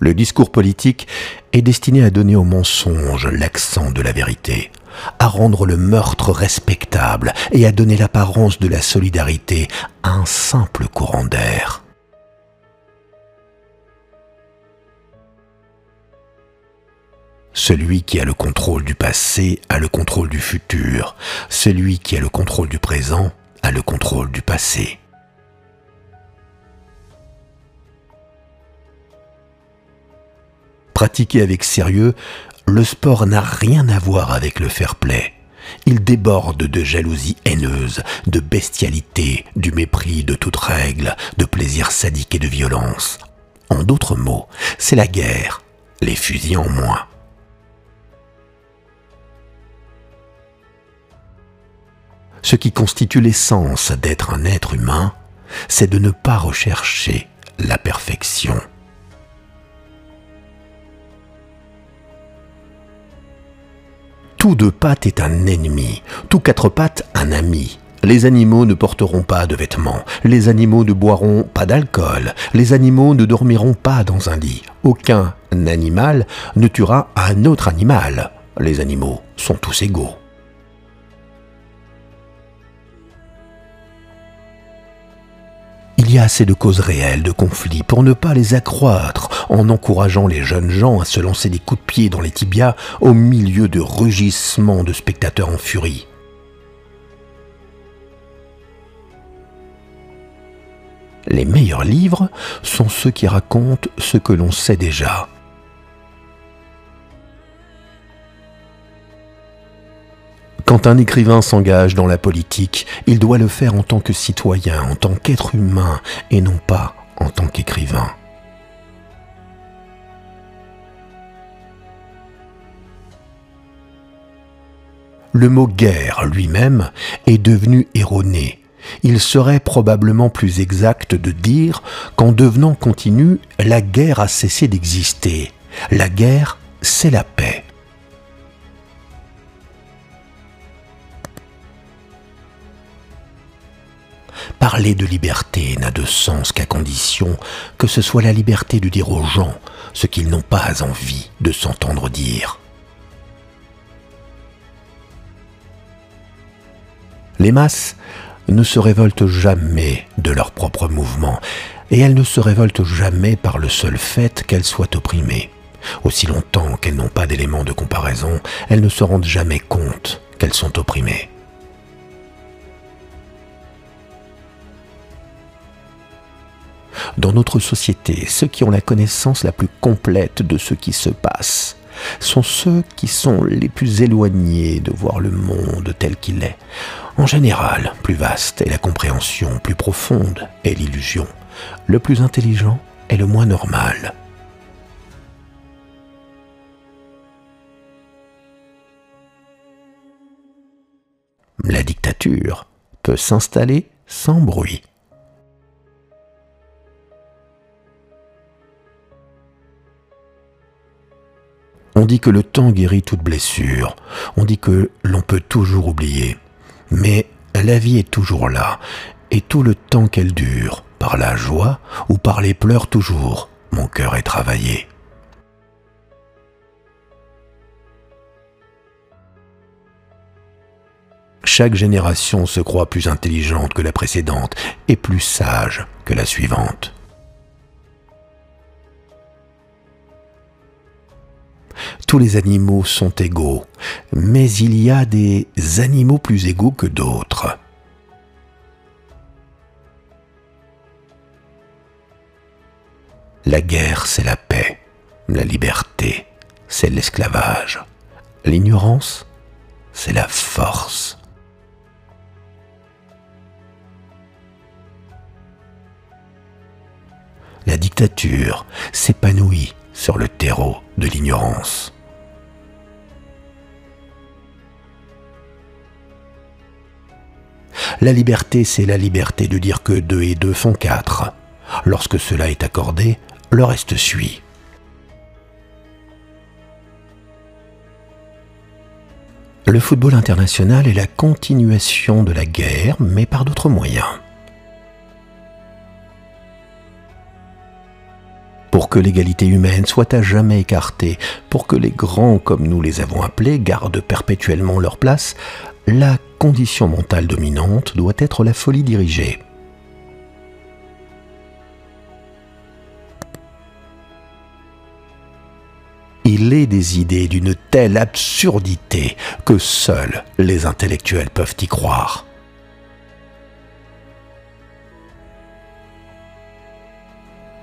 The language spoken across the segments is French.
Le discours politique est destiné à donner au mensonge l'accent de la vérité, à rendre le meurtre respectable et à donner l'apparence de la solidarité à un simple courant d'air. Celui qui a le contrôle du passé a le contrôle du futur. Celui qui a le contrôle du présent a le contrôle du passé. Pratiqué avec sérieux, le sport n'a rien à voir avec le fair play. Il déborde de jalousie haineuse, de bestialité, du mépris de toute règle, de plaisir sadique et de violence. En d'autres mots, c'est la guerre, les fusils en moins. Ce qui constitue l'essence d'être un être humain, c'est de ne pas rechercher la perfection. Tout deux pattes est un ennemi, tout quatre pattes un ami. Les animaux ne porteront pas de vêtements, les animaux ne boiront pas d'alcool, les animaux ne dormiront pas dans un lit. Aucun animal ne tuera un autre animal. Les animaux sont tous égaux. Assez de causes réelles de conflits pour ne pas les accroître en encourageant les jeunes gens à se lancer des coups de pied dans les tibias au milieu de rugissements de spectateurs en furie. Les meilleurs livres sont ceux qui racontent ce que l'on sait déjà. Quand un écrivain s'engage dans la politique, il doit le faire en tant que citoyen, en tant qu'être humain, et non pas en tant qu'écrivain. Le mot guerre lui-même est devenu erroné. Il serait probablement plus exact de dire qu'en devenant continu, la guerre a cessé d'exister. La guerre, c'est la paix. Parler de liberté n'a de sens qu'à condition que ce soit la liberté de dire aux gens ce qu'ils n'ont pas envie de s'entendre dire. Les masses ne se révoltent jamais de leur propre mouvement, et elles ne se révoltent jamais par le seul fait qu'elles soient opprimées. Aussi longtemps qu'elles n'ont pas d'éléments de comparaison, elles ne se rendent jamais compte qu'elles sont opprimées. Dans notre société, ceux qui ont la connaissance la plus complète de ce qui se passe sont ceux qui sont les plus éloignés de voir le monde tel qu'il est. En général, plus vaste est la compréhension, plus profonde est l'illusion. Le plus intelligent est le moins normal. La dictature peut s'installer sans bruit. Dit que le temps guérit toute blessure, on dit que l'on peut toujours oublier. Mais la vie est toujours là, et tout le temps qu'elle dure, par la joie ou par les pleurs toujours, mon cœur est travaillé. Chaque génération se croit plus intelligente que la précédente et plus sage que la suivante. Tous les animaux sont égaux, mais il y a des animaux plus égaux que d'autres. La guerre, c'est la paix. La liberté, c'est l'esclavage. L'ignorance, c'est la force. La dictature s'épanouit sur le terreau de l'ignorance. La liberté, c'est la liberté de dire que deux et deux font quatre. Lorsque cela est accordé, le reste suit. Le football international est la continuation de la guerre, mais par d'autres moyens. Pour que l'égalité humaine soit à jamais écartée, pour que les grands, comme nous les avons appelés, gardent perpétuellement leur place, la condition mentale dominante doit être la folie dirigée. Il est des idées d'une telle absurdité que seuls les intellectuels peuvent y croire.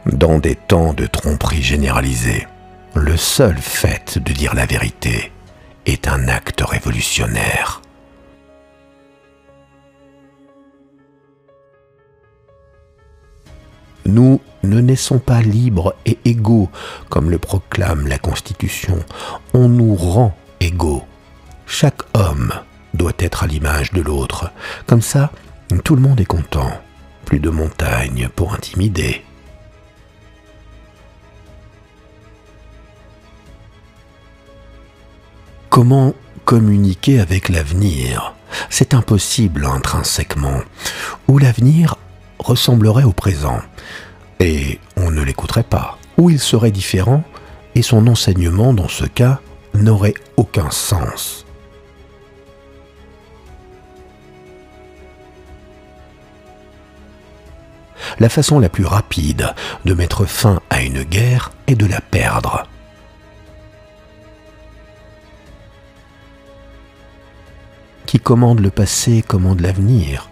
Dans des temps de tromperie généralisée, le seul fait de dire la vérité est un acte révolutionnaire. Nous ne naissons pas libres et égaux, comme le proclame la Constitution. On nous rend égaux. Chaque homme doit être à l'image de l'autre. Comme ça, tout le monde est content. Plus de montagnes pour intimider. Comment communiquer avec l'avenir? C'est impossible intrinsèquement. Ou l'avenir ressemblerait au présent, et on ne l'écouterait pas. Ou il serait différent, et son enseignement, dans ce cas, n'aurait aucun sens. La façon la plus rapide de mettre fin à une guerre est de la perdre. Qui commande le passé commande l'avenir.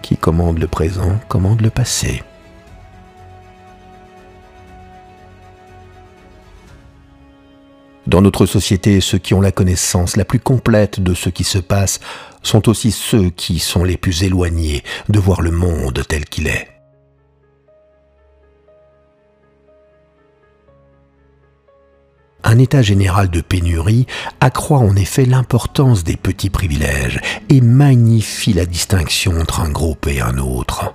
Qui commande le présent commande le passé. Dans notre société, ceux qui ont la connaissance la plus complète de ce qui se passe sont aussi ceux qui sont les plus éloignés de voir le monde tel qu'il est. Un état général de pénurie accroît en effet l'importance des petits privilèges et magnifie la distinction entre un groupe et un autre.